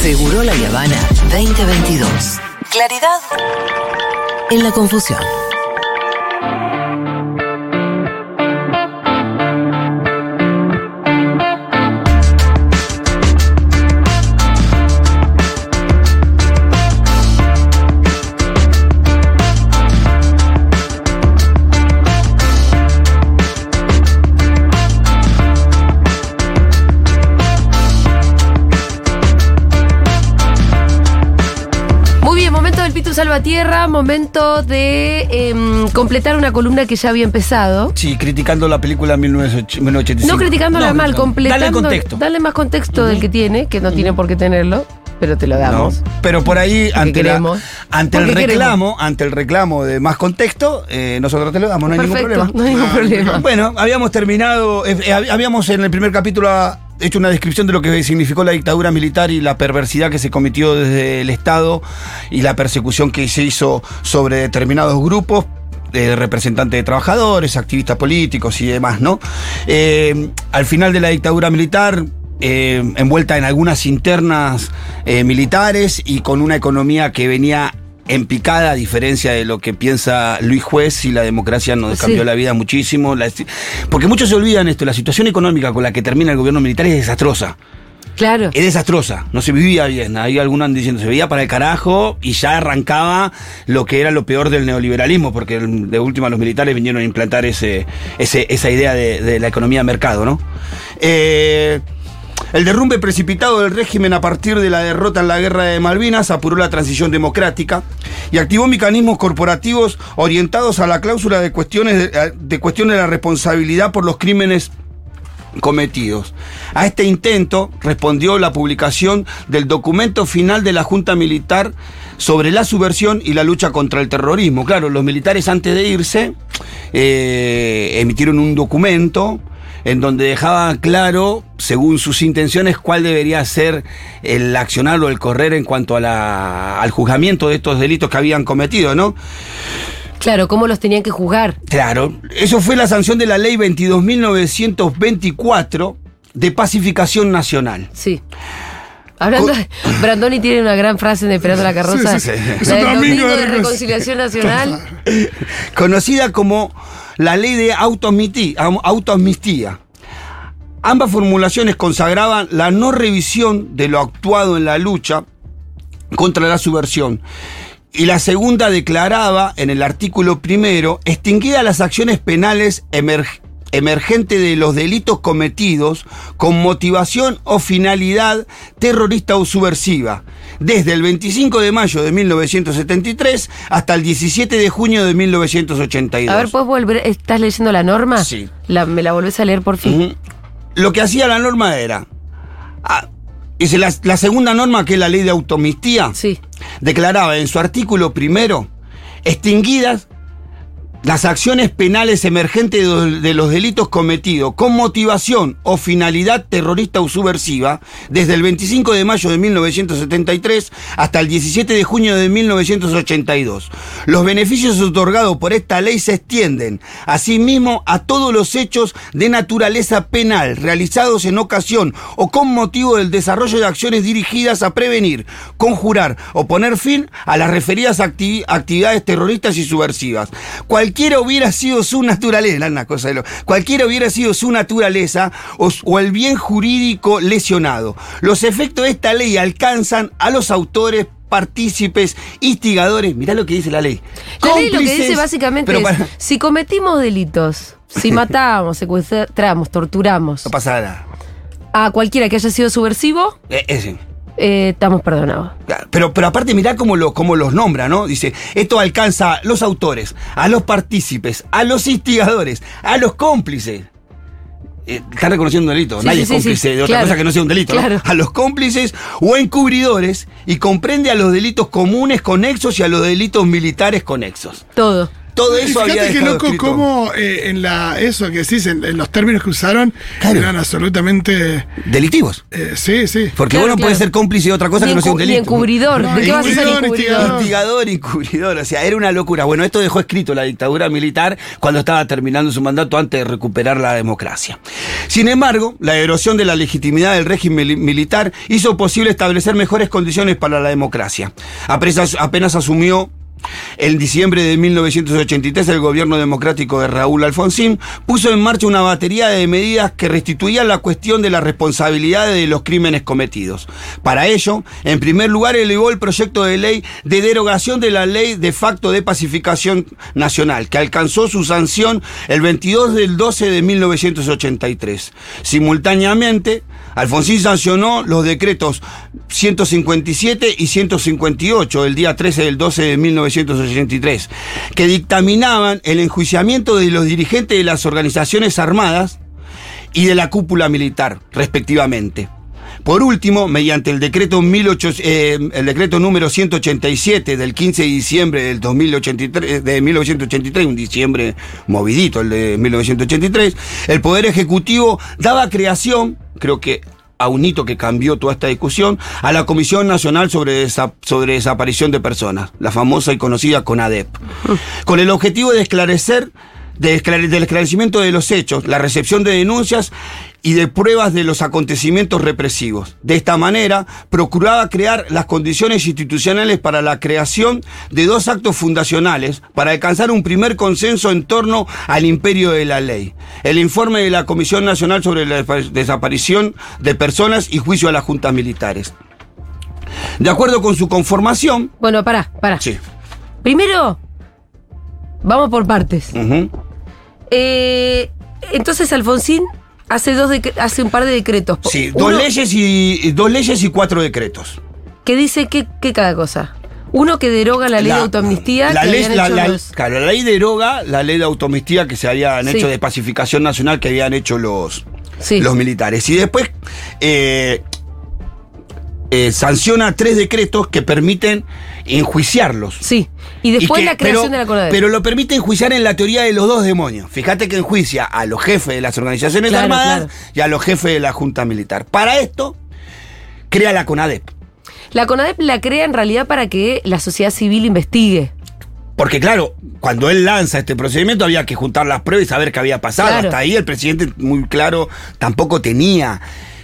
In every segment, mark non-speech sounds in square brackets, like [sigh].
Seguro La Habana 2022. Claridad en la confusión. Salvatierra, momento de em, completar una columna que ya había empezado. Sí, criticando la película 1985. No criticándola No, mal, criticando. completando. Dale contexto. Darle más contexto del que tiene, que no tiene por qué tenerlo, pero te lo No, damos. pero por ahí, ante, la- ante el reclamo, ante el reclamo de más contexto, eh, nosotros te lo damos, no hay ningún problema. no hay ningún problema. Bueno, habíamos terminado, eh, eh, habíamos en el primer capítulo ah, hecho una descripción de lo que significó la dictadura militar y la perversidad que se cometió desde el Estado y la persecución que se hizo sobre determinados grupos de representantes de trabajadores, activistas políticos y demás, ¿no? Eh, al final de la dictadura militar, eh, envuelta en algunas internas eh, militares y con una economía que venía en picada, a diferencia de lo que piensa Luis Juez, y la democracia nos Sí. cambió la vida muchísimo. La- porque muchos se olvidan esto, la situación económica con la que termina el gobierno militar es desastrosa. Claro. Es desastrosa, no se vivía bien. Hay algunos diciendo, se veía para el carajo y ya arrancaba lo que era lo peor del neoliberalismo, porque de última los militares vinieron a implantar ese, ese- esa idea de, de la economía de mercado, ¿no? Eh, el derrumbe precipitado del régimen a partir de la derrota en la guerra de Malvinas apuró la transición democrática y activó mecanismos corporativos orientados a la cláusula de cuestiones de, de cuestiones de la responsabilidad por los crímenes cometidos. A este intento respondió la publicación del documento final de la Junta Militar sobre la subversión y la lucha contra el terrorismo. Claro, los militares antes de irse eh, emitieron un documento en donde dejaba claro, según sus intenciones, cuál debería ser el accionar o el correr en cuanto a la- al juzgamiento de estos delitos que habían cometido, ¿no? Claro, cómo los tenían que juzgar. Claro, eso fue la sanción de la ley 22.924 de pacificación nacional. Sí. Hablando de. Brandoni tiene una gran frase en Esperando la Carroza. Sí, sí, sí. Es Domingo de de recon- Reconciliación Nacional. [laughs] conocida como la ley de autoamnistía. Ambas formulaciones consagraban la no revisión de lo actuado en la lucha contra la subversión. Y la segunda declaraba en el artículo primero, extinguidas las acciones penales emerg- emergentes de los delitos cometidos con motivación o finalidad terrorista o subversiva, desde el 25 de mayo de 1973 hasta el 17 de junio de 1982. A ver, ¿puedes volver? ¿Estás leyendo la norma? Sí. La- ¿Me la volvés a leer por fin? Lo que hacía la norma era. ah, la segunda norma, que es la ley de automistía, Sí. declaraba en su artículo primero extinguidas las acciones penales emergentes de, los delitos cometidos con motivación o finalidad terrorista o subversiva desde el 25 de mayo de 1973 hasta el 17 de junio de 1982. Los beneficios otorgados por esta ley se extienden asimismo a todos los hechos de naturaleza penal realizados en ocasión o con motivo del desarrollo de acciones dirigidas a prevenir, conjurar o poner fin a las referidas acti- actividades terroristas y subversivas. Cualquiera hubiera sido su naturaleza, una cosa de lo- cualquiera hubiera sido su naturaleza o, o el bien jurídico lesionado. Los efectos de esta ley alcanzan a los autores partícipes, instigadores, mirá lo que dice la ley. La ley lo que dice básicamente es, para- si cometimos delitos, si [laughs] matamos, secuestramos, torturamos no pasa nada. a cualquiera que haya sido subversivo, Eh, ese. Eh, estamos perdonados. Claro, Pero, pero aparte, mirá cómo, lo, cómo los nombra, ¿no? Dice, esto alcanza a los autores, a los partícipes, a los instigadores, a los cómplices. Eh, está reconociendo un delito, Sí, nadie sí, es cómplice sí, de otra claro. cosa que no sea un delito. A los cómplices o encubridores y comprende a los delitos comunes conexos y a los delitos militares conexos. Todo. Todo eso había Fíjate qué dejado loco escrito. cómo eh, en la eso que decís, en, en los términos que usaron, Claro. eran absolutamente. Delictivos. eh, sí, sí. Porque Claro, uno puede ser cómplice de otra cosa que no sea un delito. encubridor. No, ¿De qué vas a ser encubridor? Instigador y encubridor, o sea, era una locura. Bueno, esto dejó escrito la dictadura militar cuando estaba terminando su mandato antes de recuperar la democracia. Sin embargo, la erosión de la legitimidad del régimen mili- militar hizo posible establecer mejores condiciones para la democracia. Apenas, apenas asumió en diciembre de 1983, el gobierno democrático de Raúl Alfonsín puso en marcha una batería de medidas que restituían la cuestión de la responsabilidad de los crímenes cometidos. Para ello, en primer lugar, elevó el proyecto de ley de derogación de la ley de facto de pacificación nacional, que alcanzó su sanción el 22 del 12 de 1983. Simultáneamente, Alfonsín sancionó los decretos 157 y 158 el día 13 del 12 de 1983, que dictaminaban el enjuiciamiento de los dirigentes de las organizaciones armadas y de la cúpula militar, respectivamente. Por último, mediante el decreto, 18 eh, el decreto número 187 del 15 de diciembre del 2083, de 1983, un diciembre movidito el de 1983, el Poder Ejecutivo daba creación, creo que a un hito que cambió toda esta discusión, a la Comisión Nacional sobre, Desa- sobre Desaparición de Personas, la famosa y conocida CONADEP, con el objetivo de esclarecer de esclare- del esclarecimiento de los hechos, la recepción de denuncias y de pruebas de los acontecimientos represivos. De esta manera, procuraba crear las condiciones institucionales para la creación de dos actos fundacionales para alcanzar un primer consenso en torno al imperio de la ley. El informe de la Comisión Nacional sobre la Desap- Desaparición de Personas y Juicio a las Juntas Militares. De acuerdo con su conformación, Bueno, pará, pará. sí. Primero, vamos por partes. Eh, entonces Alfonsín hace, dos hace un par de decretos. Sí, dos leyes y dos leyes y cuatro decretos. Que dice que, que cada cosa. Uno que deroga la ley de autoamnistía la que ley, habían la, hecho la- los- claro, la ley deroga la ley de autoamnistía que se habían Sí. hecho de pacificación nacional que habían hecho los, Sí. los militares. Y después eh, eh, sanciona tres decretos que permiten enjuiciarlos. Sí. Y después Y que- la creación pero, de la CONADEP. Pero lo permite enjuiciar en la teoría de los dos demonios. Fíjate que enjuicia a los jefes de las organizaciones Claro, armadas claro. y a los jefes de la Junta Militar. Para esto, crea la CONADEP. La CONADEP la crea en realidad para que la sociedad civil investigue. Porque claro, cuando él lanza este procedimiento había que juntar las pruebas y saber qué había pasado. Claro. Hasta ahí el presidente muy claro tampoco tenía.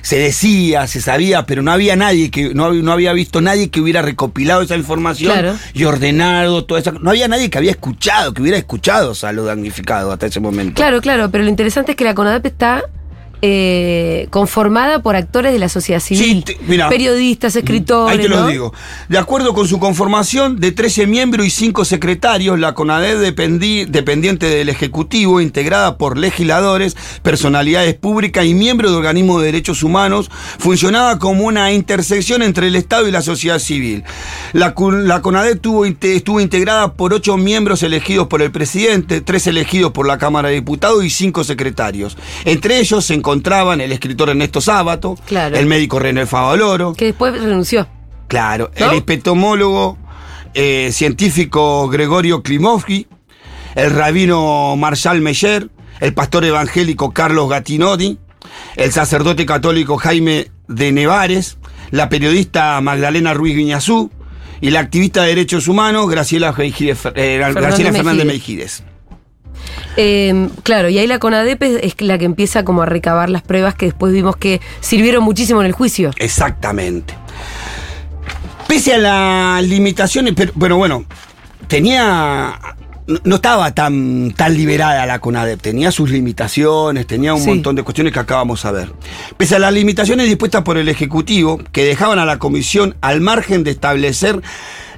Se decía, se sabía, pero no había nadie que, no, no había visto nadie que hubiera recopilado esa información Claro. y ordenado toda esa. No había nadie que había escuchado, que hubiera escuchado a los damnificados hasta ese momento. Claro, claro, pero lo interesante es que la CONADEP está eh, conformada por actores de la sociedad civil. te- mira. periodistas, escritores. Ahí te lo ¿no? digo. De acuerdo con su conformación de 13 miembros y 5 secretarios, la CONADEP dependí- dependiente del Ejecutivo, integrada por legisladores, personalidades públicas y miembros de organismos de derechos humanos, funcionaba como una intersección entre el Estado y la sociedad civil. La, la tuvo inte- estuvo integrada por 8 miembros elegidos por el presidente, 3 elegidos por la Cámara de Diputados y 5 secretarios. Entre ellos se encontraban el escritor Ernesto Sábato, Claro. el médico René Favaloro, Que después renunció. Claro, ¿No? el inspectomólogo eh, científico Gregorio Klimovsky, el rabino Marshall Meyer, el pastor evangélico Carlos Gattinodi, el sacerdote católico Jaime de Nevares, la periodista Ruiz Guiñazú y la activista de derechos humanos Graciela, eh, Graciela Fernández Meijides. Eh, claro, y ahí la CONADEP es, es la que empieza como a recabar las pruebas que después vimos que sirvieron muchísimo en el juicio. Exactamente. Pese a las limitaciones, pero, pero bueno, tenía. No estaba tan, tan liberada la CONADEP, tenía sus limitaciones, tenía un Sí. montón de cuestiones que acabamos de ver. Pese a las limitaciones dispuestas por el Ejecutivo, que dejaban a la Comisión al margen de establecer,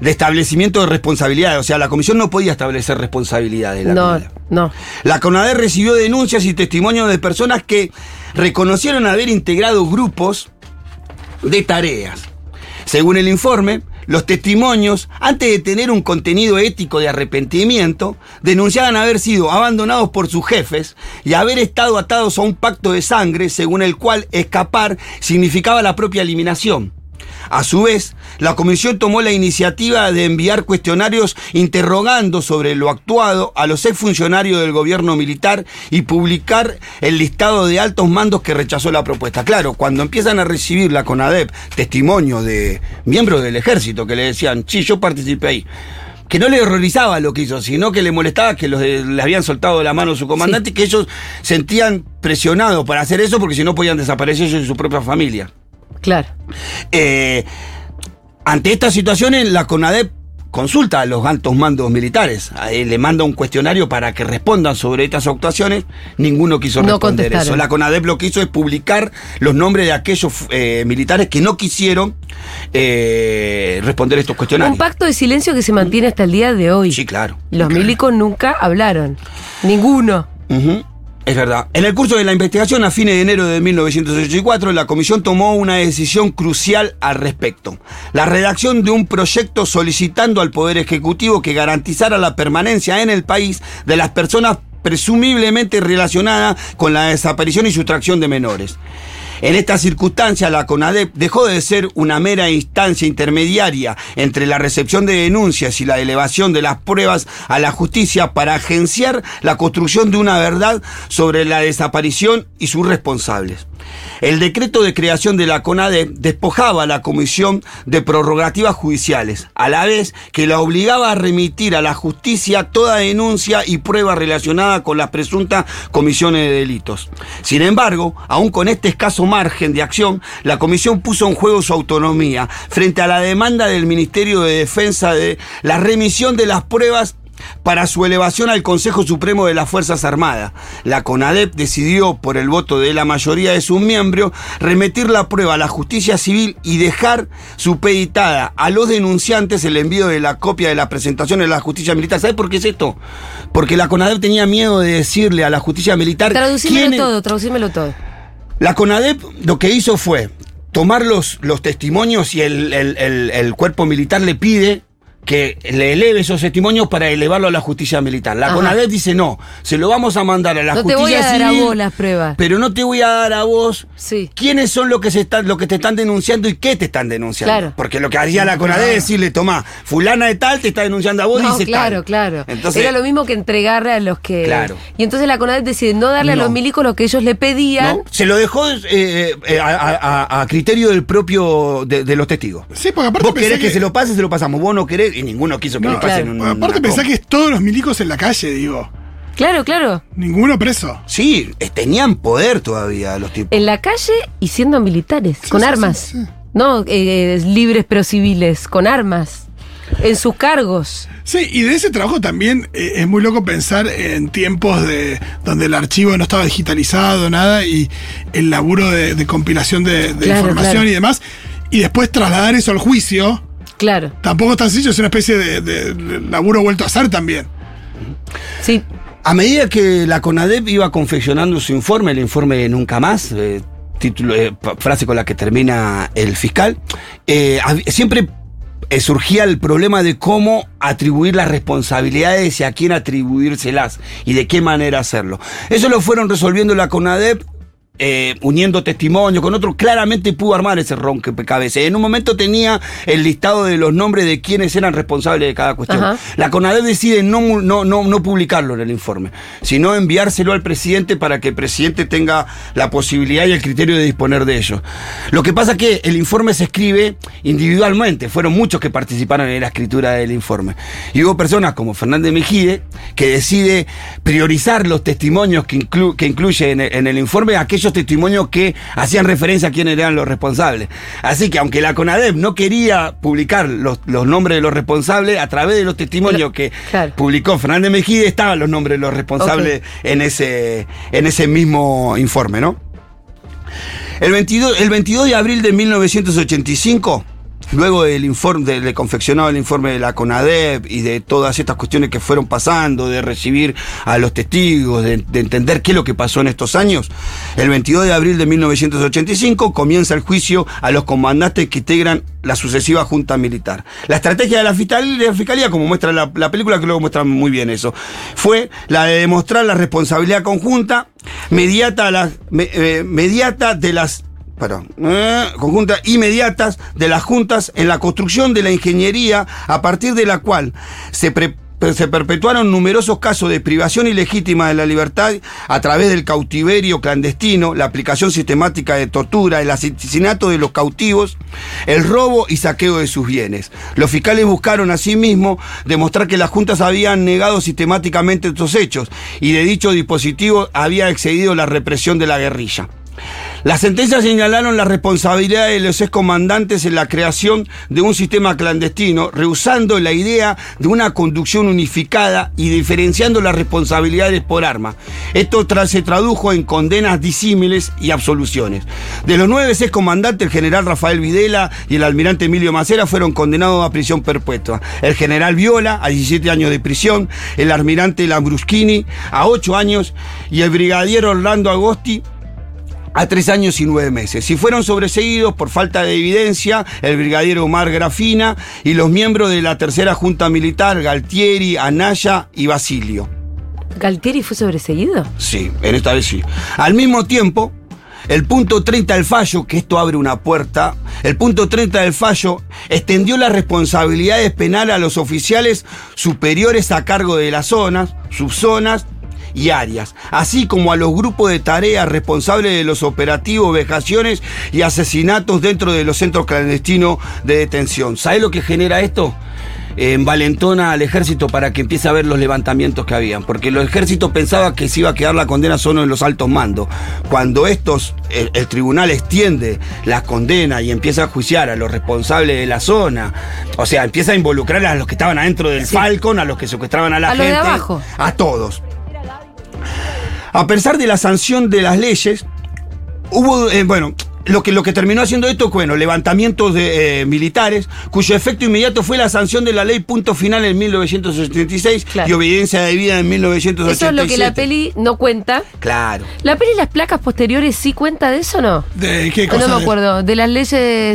de establecimiento de responsabilidades, o sea, la Comisión no podía establecer responsabilidades. la No, CONADEP. no. La CONADEP recibió denuncias y testimonios de personas que reconocieron haber integrado grupos de tareas. Según el informe, los testimonios, antes de tener un contenido ético de arrepentimiento, denunciaban haber sido abandonados por sus jefes y haber estado atados a un pacto de sangre según el cual escapar significaba la propia eliminación. A su vez, la comisión tomó la iniciativa de enviar cuestionarios interrogando sobre lo actuado a los exfuncionarios del gobierno militar y publicar el listado de altos mandos que rechazó la propuesta. Claro, cuando empiezan a recibir la CONADEP testimonio de miembros del ejército que le decían, sí, yo participé ahí que no le horrorizaba lo que hizo, sino que le molestaba que los le habían soltado de la mano a su comandante y que ellos sentían presionados para hacer eso porque si no podían desaparecer ellos y su propia familia. Claro. Eh, ante estas situaciones, la CONADEP consulta a los altos mandos militares, le manda un cuestionario para que respondan sobre estas actuaciones, ninguno quiso responder eso. La CONADEP lo que hizo es publicar los nombres de aquellos eh, militares que no quisieron eh, responder estos cuestionarios. Un pacto de silencio que se mantiene hasta el día de hoy. Sí, claro. Los milicos nunca hablaron. Ninguno. Es verdad. En el curso de la investigación, a fines de enero de 1984, la comisión tomó una decisión crucial al respecto. La redacción de un proyecto solicitando al Poder Ejecutivo que garantizara la permanencia en el país de las personas presumiblemente relacionadas con la desaparición y sustracción de menores. En esta circunstancia, la CONADEP dejó de ser una mera instancia intermediaria entre la recepción de denuncias y la elevación de las pruebas a la justicia para agenciar la construcción de una verdad sobre la desaparición y sus responsables. El decreto de creación de la CONADEP despojaba a la Comisión de prerrogativas judiciales, a la vez que la obligaba a remitir a la justicia toda denuncia y prueba relacionada con las presuntas comisiones de delitos. Sin embargo, aún con este escaso margen de acción, la Comisión puso en juego su autonomía frente a la demanda del Ministerio de Defensa de la remisión de las pruebas para su elevación al Consejo Supremo de las Fuerzas Armadas. La CONADEP decidió, por el voto de la mayoría de sus miembros, remitir la prueba a la justicia civil y dejar supeditada a los denunciantes el envío de la copia de la presentación en la justicia militar. ¿Sabe por qué es esto? Porque la CONADEP tenía miedo de decirle a la justicia militar Traducímelo todo, traducímelo todo. la CONADEP lo que hizo fue tomar los, los testimonios y el, el- el- el cuerpo militar le pide que le eleve esos testimonios para elevarlo a la justicia militar. La Ajá. CONADEP dice no, se lo vamos a mandar a la No te justicia voy a dar a civil, vos las pruebas. pero no te voy a dar a vos Sí. quiénes son los que se están, los que te están denunciando y qué te están denunciando. Claro. Porque lo que haría la CONADEP es decirle, toma, fulana de tal te está denunciando a vos, No, dice claro, tal. claro. Entonces, Era lo mismo que entregarle a los que. Claro. Y entonces la CONADEP decide no darle a los milicos lo que ellos le pedían. ¿no? Se lo dejó eh, eh, a, a- a criterio del propio de, de los testigos. Sí, porque aparte Vos querés que, que- se lo pase, se lo pasamos. Vos no querés, y ninguno quiso que No, le pasen claro. un. Aparte pensá que es todos los milicos en la calle, digo. Claro, claro. Ninguno preso. Sí, tenían poder todavía los tipos. En la calle y siendo militares, Sí, con sí, armas. sí, sí. No eh, libres pero civiles, con armas. En sus cargos. Sí, y de ese trabajo también eh, es muy loco pensar en tiempos de donde el archivo no estaba digitalizado, nada, y el laburo de, de compilación de, de Claro, información claro. y demás, y después trasladar eso al juicio, Claro. tampoco es tan sencillo, es una especie de, de- de laburo vuelto a hacer también. Sí. A medida que la CONADEP iba confeccionando su informe, el informe de Nunca Más, eh, título, eh, frase con la que termina el fiscal, eh, siempre eh, surgía el problema de cómo atribuir las responsabilidades y a quién atribuírselas y de qué manera hacerlo. Eso lo fueron resolviendo la CONADEP. Eh, uniendo testimonio con otro, claramente pudo armar ese rompecabezas. En un momento tenía el listado de los nombres de quienes eran responsables de cada cuestión. Ajá. La CONADEP decide no, no, no, no publicarlo en el informe, sino enviárselo al presidente para que el presidente tenga la posibilidad y el criterio de disponer de ello. Lo que pasa es que el informe se escribe individualmente, fueron muchos que participaron en la escritura del informe. Y hubo personas como Fernández Mejide que decide priorizar los testimonios que, inclu- que incluye en el, en el informe aquellos testimonios que hacían referencia a quiénes eran los responsables. Así que aunque la CONADEP no quería publicar los, los nombres de los responsables, a través de los testimonios que claro. publicó Fernández Mejide estaban los nombres de los responsables en, ese, en ese mismo informe, ¿no? El 22, el 22 de abril de 1985, luego del informe, de, de confeccionado el informe de la CONADEP y de todas estas cuestiones que fueron pasando, de recibir a los testigos, de, de entender qué es lo que pasó en estos años, el 22 de abril de 1985 comienza el juicio a los comandantes que integran la sucesiva junta militar. La estrategia de la fiscalía, como muestra la, la película, que luego muestra muy bien eso, fue la de demostrar la responsabilidad conjunta mediata, a eh, mediata de las eh, conjuntas inmediatas de las juntas en la construcción de la ingeniería a partir de la cual se se perpetuaron numerosos casos de privación ilegítima de la libertad a través del cautiverio clandestino, la aplicación sistemática de tortura, el asesinato de los cautivos, el robo y saqueo de sus bienes. Los fiscales buscaron asimismo demostrar que las juntas habían negado sistemáticamente estos hechos y de dicho dispositivo había excedido la represión de la guerrilla. Las sentencias señalaron la responsabilidad de los excomandantes en la creación de un sistema clandestino, rehusando la idea de una conducción unificada y diferenciando las responsabilidades por arma. Esto tra- se tradujo en condenas disímiles y absoluciones. De los nueve excomandantes, el general Rafael Videla y el almirante Emilio Macera fueron condenados a prisión perpetua. El general Viola a 17 años de prisión, el almirante Lambruschini a 8 años y el brigadier Orlando Agosti a tres años y nueve meses. Y fueron sobreseguidos por falta de evidencia el brigadier Omar Grafina y los miembros de la tercera junta militar, Galtieri, Anaya y Basilio. ¿Galtieri fue sobreseguido? Sí, en esta vez sí. Al mismo tiempo, el punto 30 del fallo, que esto abre una puerta, el punto 30 del fallo extendió las responsabilidades penales a los oficiales superiores a cargo de las zonas, subzonas y áreas, así como a los grupos de tareas responsables de los operativos, vejaciones y asesinatos dentro de los centros clandestinos de detención. ¿Sabe lo que genera esto? envalentona al ejército para que empiece a ver los levantamientos que habían, porque los ejércitos pensaban que se iba a quedar la condena solo en los altos mandos. Cuando estos, el, el tribunal extiende la condena y empieza a juiciar a los responsables de la zona, o sea, empieza a involucrar a los que estaban adentro del Sí. Falcon, a los que secuestraban a la A los de gente, abajo. a todos. A pesar de la sanción de las leyes, hubo, eh, bueno, lo que, lo que terminó haciendo esto, bueno, levantamientos de, eh, militares, cuyo efecto inmediato fue la sanción de la ley punto final en 1976 Claro. y obediencia debida en 1987. Eso es lo que la peli no cuenta. Claro. ¿La peli las placas posteriores sí cuenta de eso o no? ¿De qué No cosa? me de- acuerdo. De las leyes de,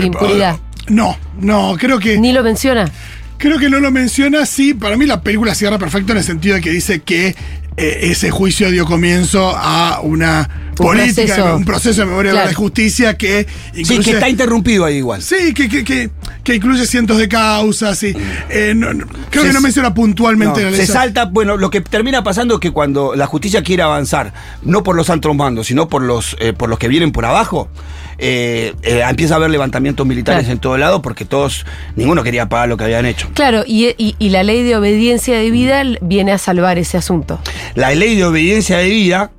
de- impunidad. No, no, creo que. Ni lo menciona. Creo que no lo menciona, sí. Para mí la película cierra perfecto en el sentido de que dice que eh, ese juicio dio comienzo a una política, proceso. un proceso de memoria Claro. de justicia que Sí, incluye. que está interrumpido ahí igual. Sí, que, que, que, que incluye cientos de causas. Y, eh, no- no- creo Se- que no menciona puntualmente No, la se ley. salta, bueno, lo que termina pasando es que cuando la justicia quiere avanzar, no por los altos mandos, sino por los, eh, por los que vienen por abajo, eh, eh, empieza a haber levantamientos militares Claro. en todo lado porque todos, ninguno quería pagar lo que habían hecho. Claro, y, y- y la ley de obediencia de vida viene a salvar ese asunto. La ley de obediencia de vida,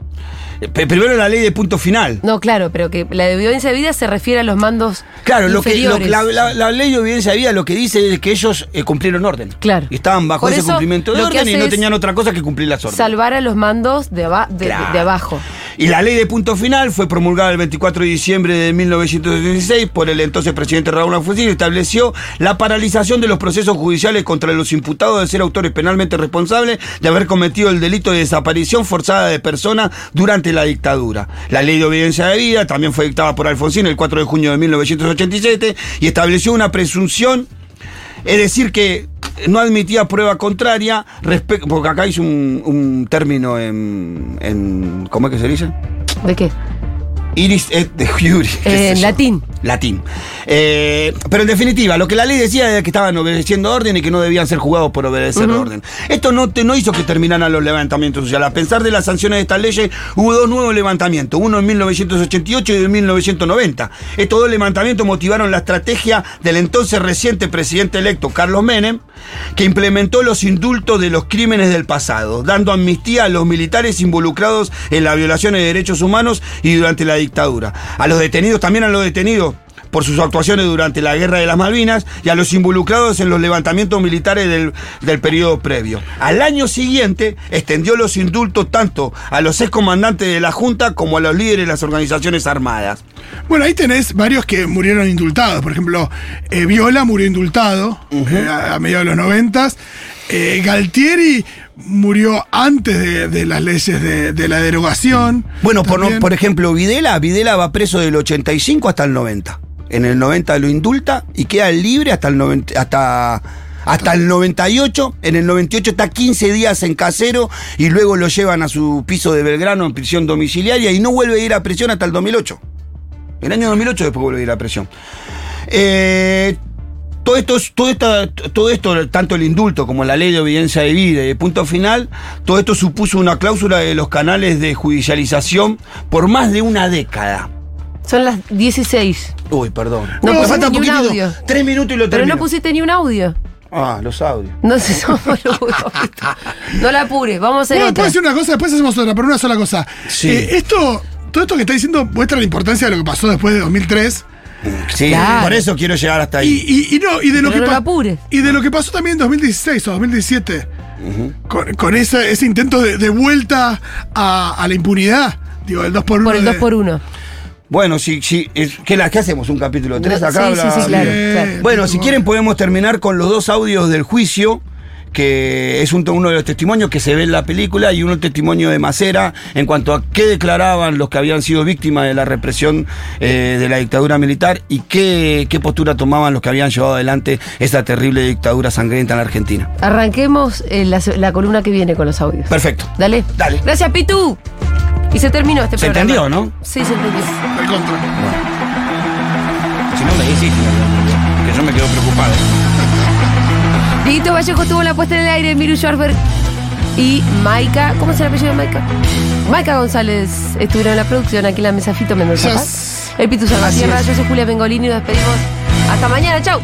eh, primero la ley de punto final. No, claro, pero que la de obediencia de vida se refiere a los mandos Claro, lo que, lo- la, la- la ley de obediencia de vida lo que dice es que ellos eh, cumplieron orden. Claro. Y estaban bajo Por ese eso, cumplimiento de orden y no tenían otra cosa que cumplir las órdenes. Salvar a los mandos de, aba- de- de- Claro. de abajo. Y la ley de punto final fue promulgada el 24 de diciembre de 1976 por el entonces presidente Raúl Alfonsín y estableció la paralización de los procesos judiciales contra los imputados de ser autores penalmente responsables de haber cometido el delito de desaparición forzada de personas durante la dictadura. La ley de obediencia de vida también fue dictada por Alfonsín el 4 de junio de 1987 y estableció una presunción es decir, que no admitía prueba contraria, porque acá hice un, un término en, en- ¿Cómo es que se dice? ¿De qué? Iris et de qué Eh, latín. Latín. Eh, pero en definitiva, lo que la ley decía era que estaban obedeciendo orden y que no debían ser juzgados por obedecer orden. Esto no, te, no hizo que terminaran los levantamientos sociales. A pesar de las sanciones de estas leyes, hubo dos nuevos levantamientos, uno en 1988 y en 1990. Estos dos levantamientos motivaron la estrategia del entonces reciente presidente electo Carlos Menem, que implementó los indultos de los crímenes del pasado, dando amnistía a los militares involucrados en las violaciones de derechos humanos y durante la dictadura. A los detenidos, también a los detenidos por sus actuaciones durante la Guerra de las Malvinas y a los involucrados en los levantamientos militares del, del periodo previo. Al año siguiente extendió los indultos tanto a los excomandantes de la Junta como a los líderes de las organizaciones armadas. Bueno, ahí tenés varios que murieron indultados. Por ejemplo, eh, Viola murió indultado eh, a, a mediados de los noventas. Eh, Galtieri murió antes de, de las leyes de, de la derogación. Bueno, por, por ejemplo, Videla, Videla va preso del 85 hasta el 90. En el 90 lo indulta y queda libre hasta el 90, hasta hasta el 98. En el 98 está 15 días en casero y luego lo llevan a su piso de Belgrano en prisión domiciliaria y no vuelve a ir a prisión hasta el 2008. El año 2008 después volví a la presión. Eh, todo esto, todo, esta, todo esto, tanto el indulto como la ley de obediencia de vida y el punto final, todo esto supuso una cláusula de los canales de judicialización por más de una década. Son las 16. Uy, perdón. No Me pusiste falta un poquitito. audio. Tres minutos y lo Pero termino. no pusiste ni un audio. Ah, los audios. No sé, [laughs] somos. No la apures, vamos a hacer No, otra. puedo decir una cosa, después hacemos otra, pero una sola cosa. Sí. Eh, esto, todo esto que está diciendo muestra la importancia de lo que pasó después de 2003. Sí, Claro. por eso quiero llegar hasta ahí. y- y no, y de lo Pero que no apures. Y de lo que pasó también en 2016 o 2017. Con, con ese, ese intento de, de vuelta a, a la impunidad. Digo, el 2 por 1 Por el 2 por 1 Bueno, sí, sí. es- ¿qué, la, ¿Qué hacemos? ¿Un capítulo 3 acá? Sí, sí, sí, claro. Bueno, si quieren podemos terminar con los dos audios del juicio, que es un- uno de los testimonios que se ve en la película y uno testimonio de Macera en cuanto a qué declaraban los que habían sido víctimas de la represión eh, de la dictadura militar y qué, qué postura tomaban los que habían llevado adelante esa terrible dictadura sangrienta en la Argentina. Arranquemos eh, la, la columna que viene con los audios. Perfecto. Dale. Dale. Gracias, Pitu. Y se terminó este Se programa. entendió, ¿no? Sí, se entendió. Al contra. Si no me decís, que yo me quedo preocupado. Dieguito Vallejo tuvo la puesta en el aire, Miru Schwarber y Maika, ¿cómo se llama el apellido de Maika? Maika González estuvieron en la producción, aquí en la mesa Fito Mendoza. Yes. El Pitu Salvatierra, yo soy Julia Bengolini y nos despedimos. Hasta mañana, chau.